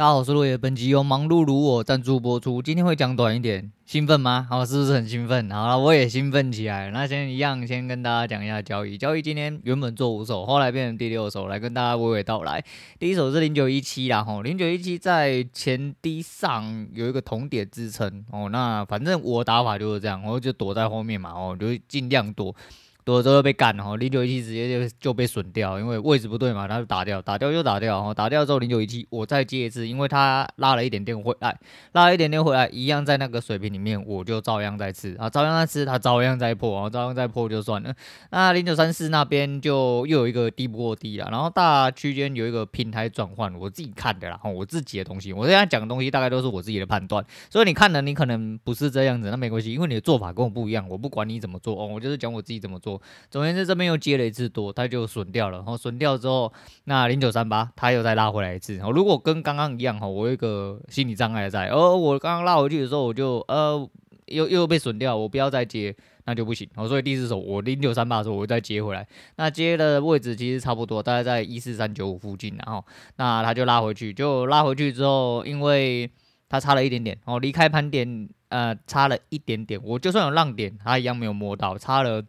大家好，我是落叶。本集由忙碌如我赞助播出。今天会讲短一点，兴奋吗？好，是不是很兴奋？好了，我也兴奋起来。那先一样，先跟大家讲一下交易。交易今天原本做五手，后来变成第六手，来跟大家娓娓道来。第一手是零九一七啦，吼，零九一七在前低上有一个铜点支撑哦。那反正我打法就是这样，我就躲在后面嘛，哦，就尽量躲。躲了之后被干了，哈，零九一七直接就就被损掉，因为位置不对嘛，他就打掉，打掉就打掉，哈，打掉之后零九一七我再接一次，因为他拉了一点点回来，拉了一点点回来，一样在那个水平里面，我就照样在吃啊，照样在吃，他照样在破，啊，照样在破就算了。那零九三四那边就又有一个低不过低了，然后大区间有一个平台转换，我自己看的啦，我自己的东西，我现在讲的东西大概都是我自己的判断，所以你看的你可能不是这样子，那没关系，因为你的做法跟我不一样，我不管你怎么做哦，我就是讲我自己怎么做。总而言之，这边又接了一次多，它就损掉了。然后损掉之后，那零九三八它又再拉回来一次。然后如果跟刚刚一样哈，我有一个心理障碍在，而我刚刚拉回去的时候，我就呃又又被损掉，我不要再接，那就不行。所以第四手我零九三八的时候，我再接回来。那接的位置其实差不多，大概在一四三九五附近。然后那它就拉回去，就拉回去之后，因为它差了一点点，哦，离开盘点呃差了一点点，我就算有浪点，它一样没有摸到，差了。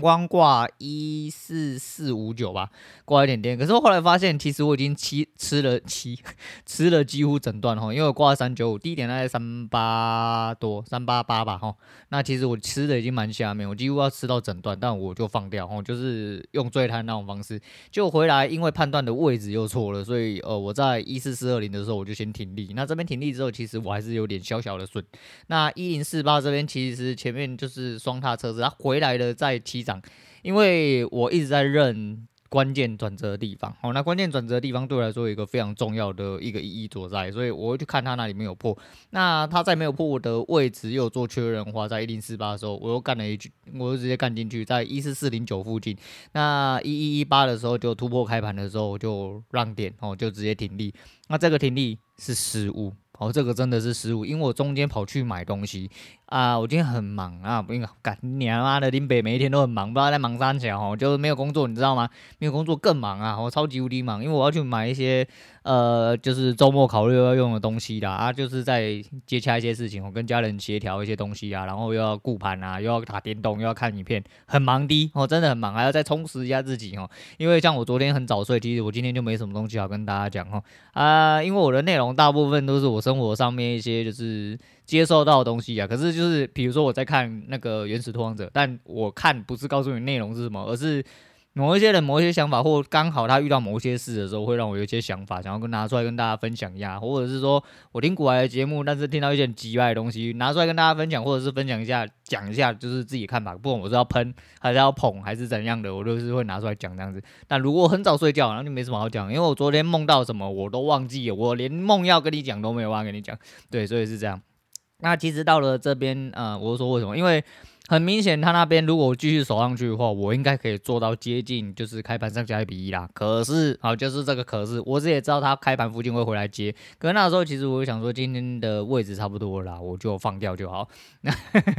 光挂一四四五九吧，挂一点点。可是我后来发现，其实我已经吃吃了七 吃了几乎整段哈，因为我挂三九五，低点大概三八多，三八八吧哈。那其实我吃的已经蛮下面，我几乎要吃到整段，但我就放掉哈，就是用最贪那种方式。就回来，因为判断的位置又错了，所以呃我在一四四二零的时候我就先停利。那这边停利之后，其实我还是有点小小的损。那一零四八这边其实前面就是双踏车子，它回来了再提。因为我一直在认关键转折的地方，好，那关键转折的地方对我来说有一个非常重要的一个意义所在，所以我会去看它那里没有破。那它在没有破的位置又做确认的话，在一零四八的时候，我又干了一句，我就直接干进去，在一四四零九附近。那一一一八的时候就突破开盘的时候就让点，哦，就直接停利。那这个停利是失误。哦，这个真的是失误，因为我中间跑去买东西啊，我今天很忙啊，不应该干你妈的林北每一天都很忙，不知道在忙啥去哦，就是没有工作，你知道吗？没有工作更忙啊，我超级无敌忙，因为我要去买一些呃，就是周末考虑要用的东西啦啊，就是在接洽一些事情，我跟家人协调一些东西啊，然后又要顾盘啊，又要打电动，又要看影片，很忙的哦，真的很忙，还要再充实一下自己哦，因为像我昨天很早睡，其实我今天就没什么东西好跟大家讲哦啊，因为我的内容大部分都是我生活上面一些就是接受到的东西啊，可是就是比如说我在看那个《原始拓荒者》，但我看不是告诉你内容是什么，而是。某一些人、某一些想法，或刚好他遇到某些事的时候，会让我有一些想法，想要跟拿出来跟大家分享一下，或者是说我听古来的节目，但是听到一些很奇怪的东西，拿出来跟大家分享，或者是分享一下，讲一下，就是自己看法。不管我是要喷，还是要捧，还是怎样的，我都是会拿出来讲这样子。但如果很早睡觉，然后就没什么好讲，因为我昨天梦到什么我都忘记了，我连梦要跟你讲都没有办法跟你讲。对，所以是这样。那其实到了这边，呃，我说为什么？因为。很明显，他那边如果继续守上去的话，我应该可以做到接近，就是开盘上下一比一啦。可是，好，就是这个可是，我自己也知道他开盘附近会回来接。可是那时候，其实我想说，今天的位置差不多了啦，我就放掉就好。那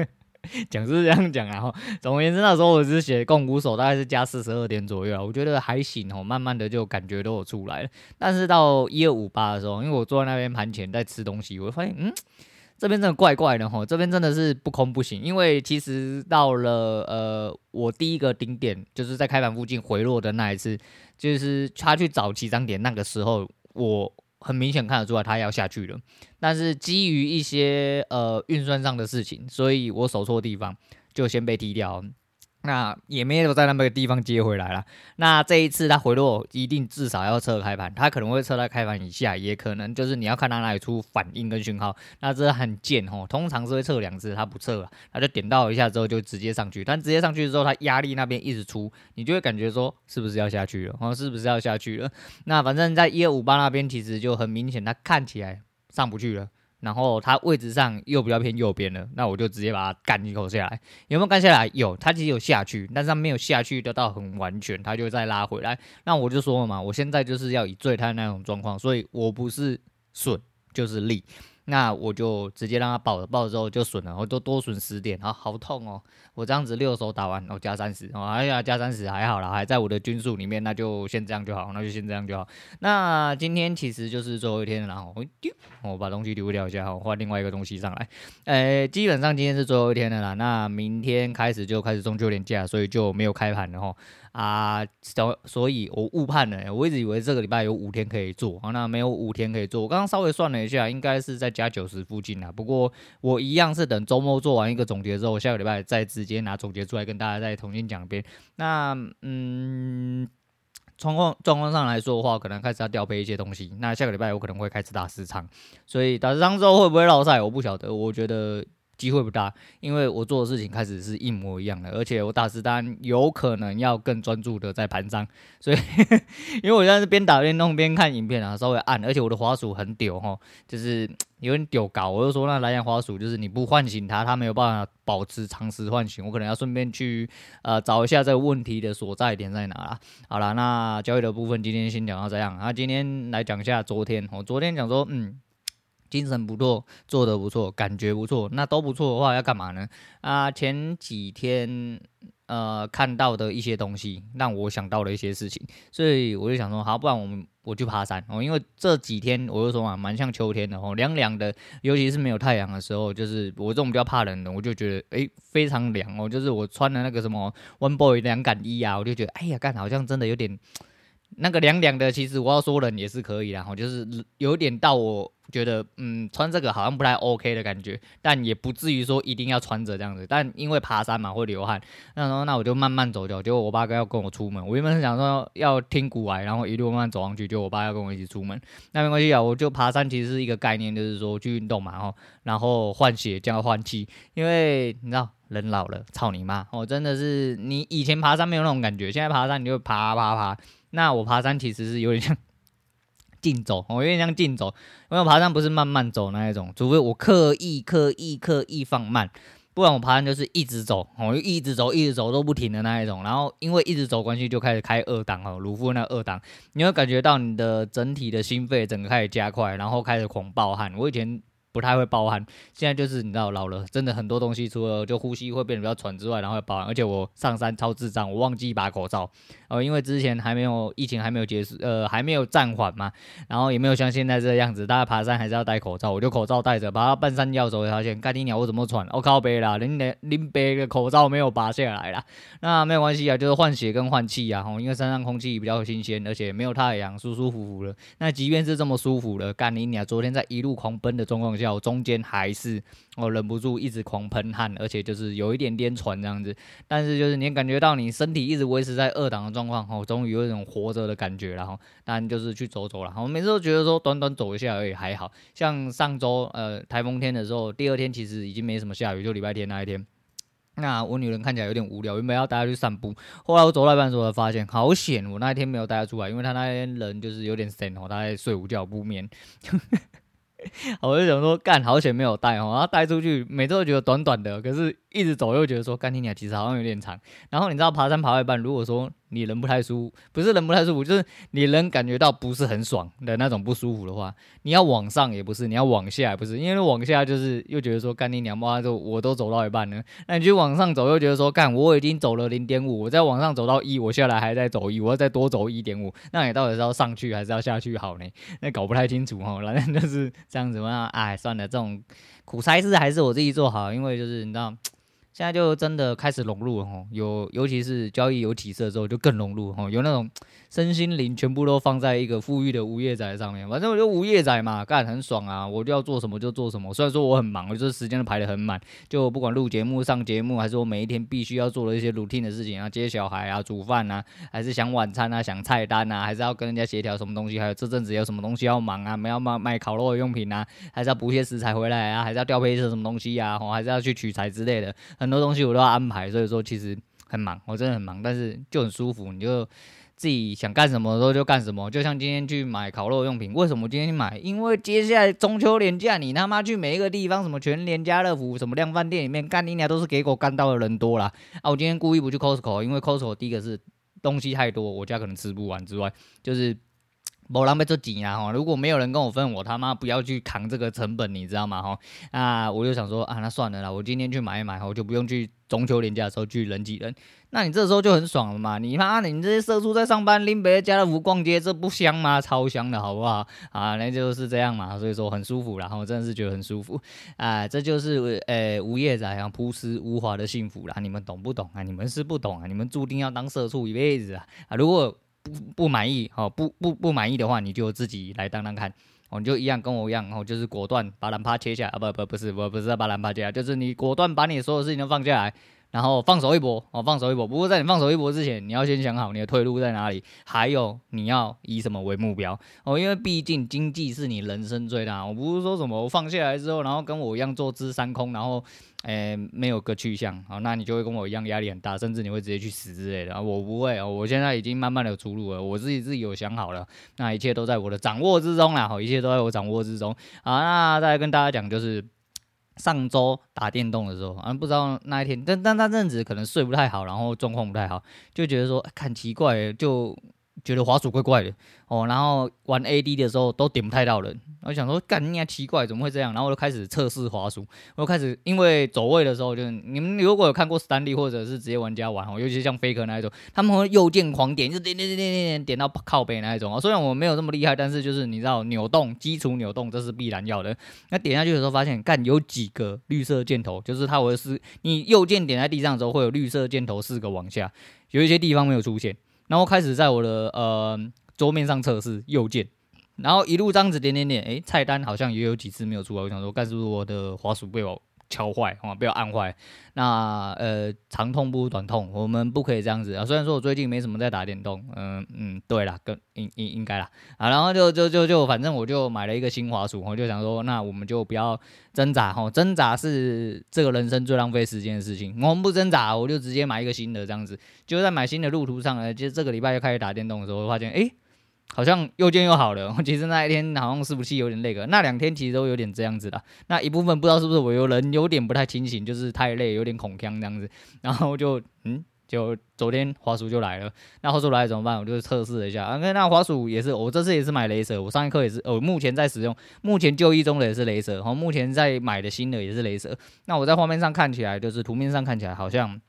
讲是这样讲啊，总而言之，那时候我只是写共股手，大概是加四十二点左右啊，我觉得还行哦。慢慢的就感觉都有出来了。但是到一二五八的时候，因为我坐在那边盘前在吃东西，我发现，嗯。这边真的怪怪的吼，这边真的是不空不行，因为其实到了呃，我第一个顶点就是在开盘附近回落的那一次，就是他去找起涨点那个时候，我很明显看得出来他要下去了，但是基于一些呃运算上的事情，所以我守错地方，就先被踢掉。那也没有在那么个地方接回来了。那这一次它回落一定至少要测开盘，它可能会测在开盘以下，也可能就是你要看它哪里出反应跟讯号。那这很贱吼，通常是会测两次，它不测了，它就点到一下之后就直接上去。但直接上去之后，它压力那边一直出，你就会感觉说是不是要下去了？哦，是不是要下去了？那反正在一二五八那边其实就很明显，它看起来上不去了。然后它位置上又比较偏右边了，那我就直接把它干一口下来。有没有干下来？有，它其实有下去，但是它没有下去得到很完全，它就再拉回来。那我就说了嘛，我现在就是要以最贪那种状况，所以我不是损就是利。那我就直接让他爆了，爆了之后就损了，我都多损十点，啊，好痛哦！我这样子六手打完，我加三十，哦，哎呀，加三十还好啦，还在我的均数里面，那就先这样就好，那就先这样就好。那今天其实就是最后一天了，然后我丢，我把东西丢掉一下，我换另外一个东西上来。诶，基本上今天是最后一天了啦，那明天开始就开始中秋连假，所以就没有开盘了哈。啊，所所以，我误判了，我一直以为这个礼拜有五天可以做，好，那没有五天可以做。我刚刚稍微算了一下，应该是在加九十附近啦。不过我一样是等周末做完一个总结之后，下个礼拜再直接拿总结出来跟大家再重新讲一遍。那嗯，状况状况上来说的话，可能开始要调配一些东西。那下个礼拜我可能会开始打十场，所以打十场之后会不会落赛，我不晓得。我觉得。机会不大，因为我做的事情开始是一模一样的，而且我打实单有可能要更专注的在盘上，所以 因为我现在是边打边弄边看影片啊，稍微按，而且我的滑鼠很屌齁，就是有点屌搞，我就说那蓝牙滑鼠就是你不唤醒它，它没有办法保持长时唤醒，我可能要顺便去呃找一下这个问题的所在点在哪啦。好了，那交易的部分今天先讲到这样，啊，今天来讲一下昨天，我昨天讲说嗯。精神不错，做的不错，感觉不错，那都不错的话要干嘛呢？啊，前几天呃看到的一些东西，让我想到了一些事情，所以我就想说，好，不然我们我去爬山哦，因为这几天我就说嘛，蛮像秋天的哦，凉凉的，尤其是没有太阳的时候，就是我这种比较怕冷的，我就觉得诶非常凉哦，就是我穿的那个什么 One Boy 凉感衣啊，我就觉得哎呀，干好像真的有点。那个凉凉的，其实我要说冷也是可以啦，哈，就是有点到我觉得，嗯，穿这个好像不太 OK 的感觉，但也不至于说一定要穿着这样子。但因为爬山嘛会流汗，那时候那我就慢慢走掉。结果我爸哥要跟我出门，我原本是想说要听股癌，然后一路慢慢走上去，就我爸要跟我一起出门。那没关系啊，我就爬山其实是一个概念，就是说去运动嘛，哈，然后换血加换气，因为你知道人老了，操你妈！我真的是你以前爬山没有那种感觉，现在爬山你就爬爬爬。那我爬山其实是有点像 竞走，我有点像竞走，因为我爬山不是慢慢走那一种，除非我刻意刻意刻意放慢，不然我爬山就是一直走，我就一直走一直走都不停的那一种。然后因为一直走关系，就开始开二档哦，鲁夫那二档，你会感觉到你的整体的心肺整个开始加快，然后开始狂暴汗。我以前。不太会包含，现在就是你知道老了，真的很多东西除了就呼吸会变得比较喘之外，然后会爆汗，而且我上山超智障，我忘记拔口罩，呃，因为之前还没有疫情还没有结束，呃，还没有暂缓嘛，然后也没有像现在这样子，大家爬山还是要戴口罩，我就口罩戴着，爬到半山腰的时候发现，干你鸟我怎么喘？我、靠背啦，拎的拎背的口罩没有拔下来啦，那没有关系啊，就是换血跟换气啊，吼，因为山上空气比较新鲜，而且没有太阳，舒舒服服的。那即便是这么舒服的，干你鸟，昨天在一路狂奔的状况下，我中间还是我忍不住一直狂喷汗，而且就是有一点点喘这样子。但是就是你感觉到你身体一直维持在二档的状况，吼，终于有一种活着的感觉了，吼。但就是去走走了，我每次都觉得说短短走一下而已，还好像上周呃台风天的时候，第二天其实已经没什么下雨，就礼拜天那一天。那我女人看起来有点无聊，原本要带她去散步，后来我走到半的时候，发现好险，我那一天没有带她出来，因为她那天人就是有点神哦，她在睡午觉不眠。我就想说，干好险没有带哦，然后带出去，每次都觉得短短的，可是一直走又觉得说，干你俩其实好像有点长。然后你知道爬山爬到一半，如果说你人不太舒服，不是人不太舒服，就是你人感觉到不是很爽的那种不舒服的话，你要往上也不是，你要往下也不是，因为往下就是又觉得说，干你娘妈就我都走到一半了，那你去往上走又觉得说，干我已经走了零点五，我再往上走到一，我下来还在走一，我要再多走一点五，那你到底是要上去还是要下去好呢？那搞不太清楚哦，反正就是这样子嘛，哎，算了，这种苦差事还是我自己做好，因为就是你知道。现在就真的开始融入了吼，有尤其是交易有起色之后就更融入吼，有那种身心灵全部都放在一个富裕的无业仔上面。反正我就无业仔嘛，干很爽啊，我就要做什么就做什么。虽然说我很忙，我就是时间都排得很满，就不管录节目、上节目，还是我每一天必须要做的一些 routine 的事情啊，接小孩啊、煮饭啊，还是想晚餐啊、想菜单啊，还是要跟人家协调什么东西，还有这阵子有什么东西要忙啊，没要卖卖烤肉的用品啊，还是要补些食材回来啊，还是要调配一些什么东西啊，还是要去取材之类的。很多东西我都要安排，所以说其实很忙，我真的很忙，但是就很舒服，你就自己想干什么的时候就干什么。就像今天去买烤肉用品，为什么今天去买？因为接下来中秋连假，你他妈去每一个地方，什么全联、家乐福、什么量贩店里面干你俩都是给狗干到的人多啦。啊！我今天故意不去 Costco，因为 Costco 第一个是东西太多，我家可能吃不完之外，就是。没人要做钱啊哈！如果没有人跟我分，我他妈不要去扛这个成本，你知道吗哈？那我就想说啊，那算了啦，我今天去买一买，我就不用去中秋连假的时候去人挤人。那你这时候就很爽了嘛？你妈，你这些社畜在上班，拎别家乐福逛街，这不香吗？超香的好不好？啊，那就是这样嘛，所以说很舒服，然后真的是觉得很舒服啊，这就是呃无业仔啊朴实无华的幸福啦，你们懂不懂啊？你们是不懂啊，你们注定要当社畜一辈子啊！啊，如果不不满意，好不不不满意的话，你就自己来当当看，哦，你就一样跟我一样，哦，就是果断把懒趴切下啊，不不不是，我不是把懒趴切下，就是你果断把你所有事情都放下来。然后放手一搏哦，放手一搏。不过在你放手一搏之前，你要先想好你的退路在哪里，还有你要以什么为目标哦。因为毕竟经济是你人生最大。我不是说什么我放下来之后，然后跟我一样坐吃山空，然后诶没有个去向，好，那你就会跟我一样压力很大，甚至你会直接去死之类的。我不会哦，我现在已经慢慢的有出路了，我自己自己有想好了，那一切都在我的掌握之中啦，好，一切都在我掌握之中。好，那再来跟大家讲就是。上周打电动的时候，啊，不知道那一天，但但那阵子可能睡不太好，然后状况不太好，就觉得说，看奇怪，就。觉得滑鼠怪怪的哦，然后玩 AD 的时候都点不太到人，我想说干你还奇怪，怎么会这样？然后我就开始测试滑鼠，我就开始因为走位的时候，就是你们如果有看过史丹利或者是职业玩家玩哦，尤其是像 Faker 那一种，他们会右键狂点，就点点点点点点点到靠背那一种啊。虽然我没有这么厉害，但是就是你知道扭动基础扭动这是必然要的。那点下去的时候发现，干有几个绿色箭头，就是它会是你右键点在地上的时候会有绿色箭头四个往下，有一些地方没有出现。然后开始在我的呃桌面上测试右键，然后一路这样子点点点，诶，菜单好像也有几次没有出来。我想说，该是不是我的滑鼠被我敲坏啊？不要按坏？那呃长痛不如短痛，我们不可以这样子啊。虽然说我最近没什么在打电动，嗯、嗯，对啦，跟应应应该啦啊。然后就就就就反正我就买了一个新滑鼠，我就想说，那我们就不要挣扎哈，挣扎是这个人生最浪费时间的事情。我们不挣扎，我就直接买一个新的这样子。就在买新的路途上呢，就这个礼拜又开始打电动的时候，我发现诶。好像又见又好了，其实那一天好像是不是有点累个，那两天其实都有点这样子的。那一部分不知道是不是我有人有点不太清醒，就是太累，有点恐腔这样子。然后就嗯，就昨天滑鼠就来了。那滑鼠来了怎么办？我就测试了一下。啊，那滑鼠也是，我这次也是买雷蛇，我上一课也是，我目前在使用，目前就医中的也是雷蛇，然后目前在买的新的也是雷蛇。那我在画面上看起来，就是图面上看起来好像。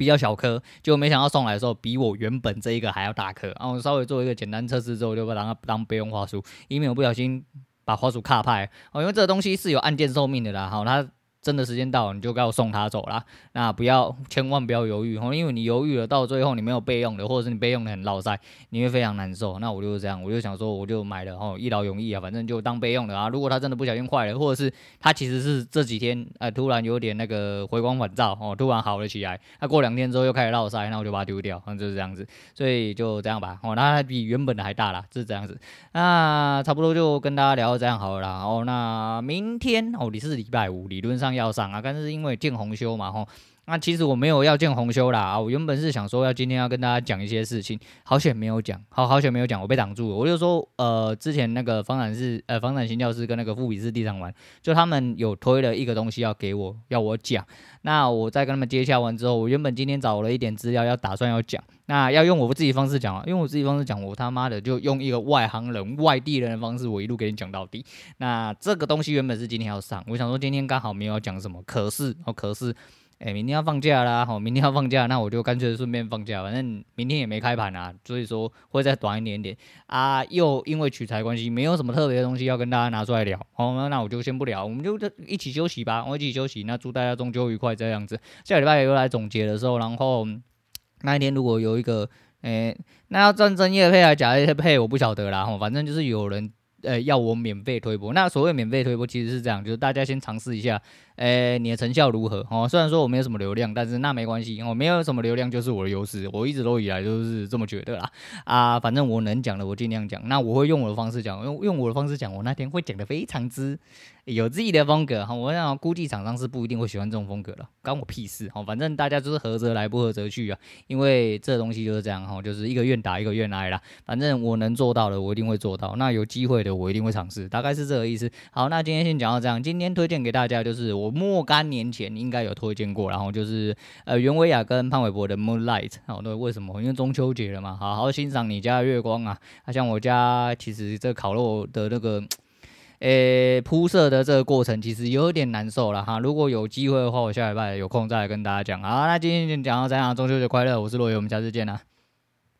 比较小颗，就没想到送来的时候比我原本这一个还要大颗。然后稍微做一个简单测试之后，就把它当备用花束，以免我不小心把花束卡坏。哦，因为这个东西是有按键寿命的啦。好，它。真的时间到，你就该要送他走了。那不要，千万不要犹豫哦，因为你犹豫了，到最后你没有备用的，或者是你备用的很落赛，你会非常难受。那我就是这样，我就想说，我就买了哦，一劳永逸啊，反正就当备用的啊。如果他真的不小心坏了，或者是他其实是这几天呃突然有点那个回光返照哦，突然好了起来，那过两天之后又开始落赛，那我就把它丢掉，嗯，就是这样子。所以就这样吧，哦，那它比原本的还大啦，就是这样子。那差不多就跟大家聊到这样好了啦。哦，那明天哦，你是礼拜五，理论上要上啊，但是。因为见红修嘛，吼，那其实我没有要见红修啦啊，我原本是想说要今天要跟大家讲一些事情，好险没有讲，好好险没有讲，我被挡住了。我就说，呃，之前那个房产是呃房产新教师跟那个富比士地产玩，就他们有推了一个东西要给我，要我讲。那我在跟他们接洽完之后，我原本今天找了一点资料，要打算要讲，那要用我自己方式讲啊，用我自己方式讲，我他妈的就用一个外行人、外地人的方式，我一路给你讲到底。那这个东西原本是今天要上，我想说今天刚好没有要讲什么，可是哦，可是。哎、明天要放假啦，好，明天要放假，那我就干脆顺便放假，反正明天也没开盘啊，所以说会再短一点点啊。又因为取材关系，没有什么特别的东西要跟大家拿出来聊，好，那我就先不聊，我们就一起休息吧，我一起休息。那祝大家中秋愉快，这样子。下礼拜又来总结的时候，然后那一天如果有一个，哎、那要真真业配还是假业配，我不晓得啦，反正就是有人呃要我免费推播。那所谓免费推播其实是这样，就是大家先尝试一下。呃、你的成效如何？哦，虽然说我没有什么流量，但是那没关系，我、没有什么流量就是我的优势，我一直都以来都是这么觉得啦。啊，反正我能讲的我尽量讲，那我会用我的方式讲，用用我的方式讲，我那天会讲的非常之有自己的风格。哈，我想估计厂商是不一定会喜欢这种风格的，关我屁事。哦，反正大家就是合则来，不合则去啊。因为这东西就是这样，哈，就是一个愿打一个愿挨啦。反正我能做到的，我一定会做到。那有机会的。我一定会尝试，大概是这个意思。好，那今天先讲到这样。今天推荐给大家就是我若干年前应该有推荐过，然后就是呃袁维亚跟潘玮柏的 Moonlight。好，对，为什么？因为中秋节了嘛，好好欣赏你家的月光啊。啊，像我家其实这烤肉的那个。诶，铺设的这个过程其实有点难受了哈。如果有机会的话，我下礼拜有空再来跟大家讲。好，那今天就讲到这样，中秋节快乐！我是罗伟，我们下次见啦。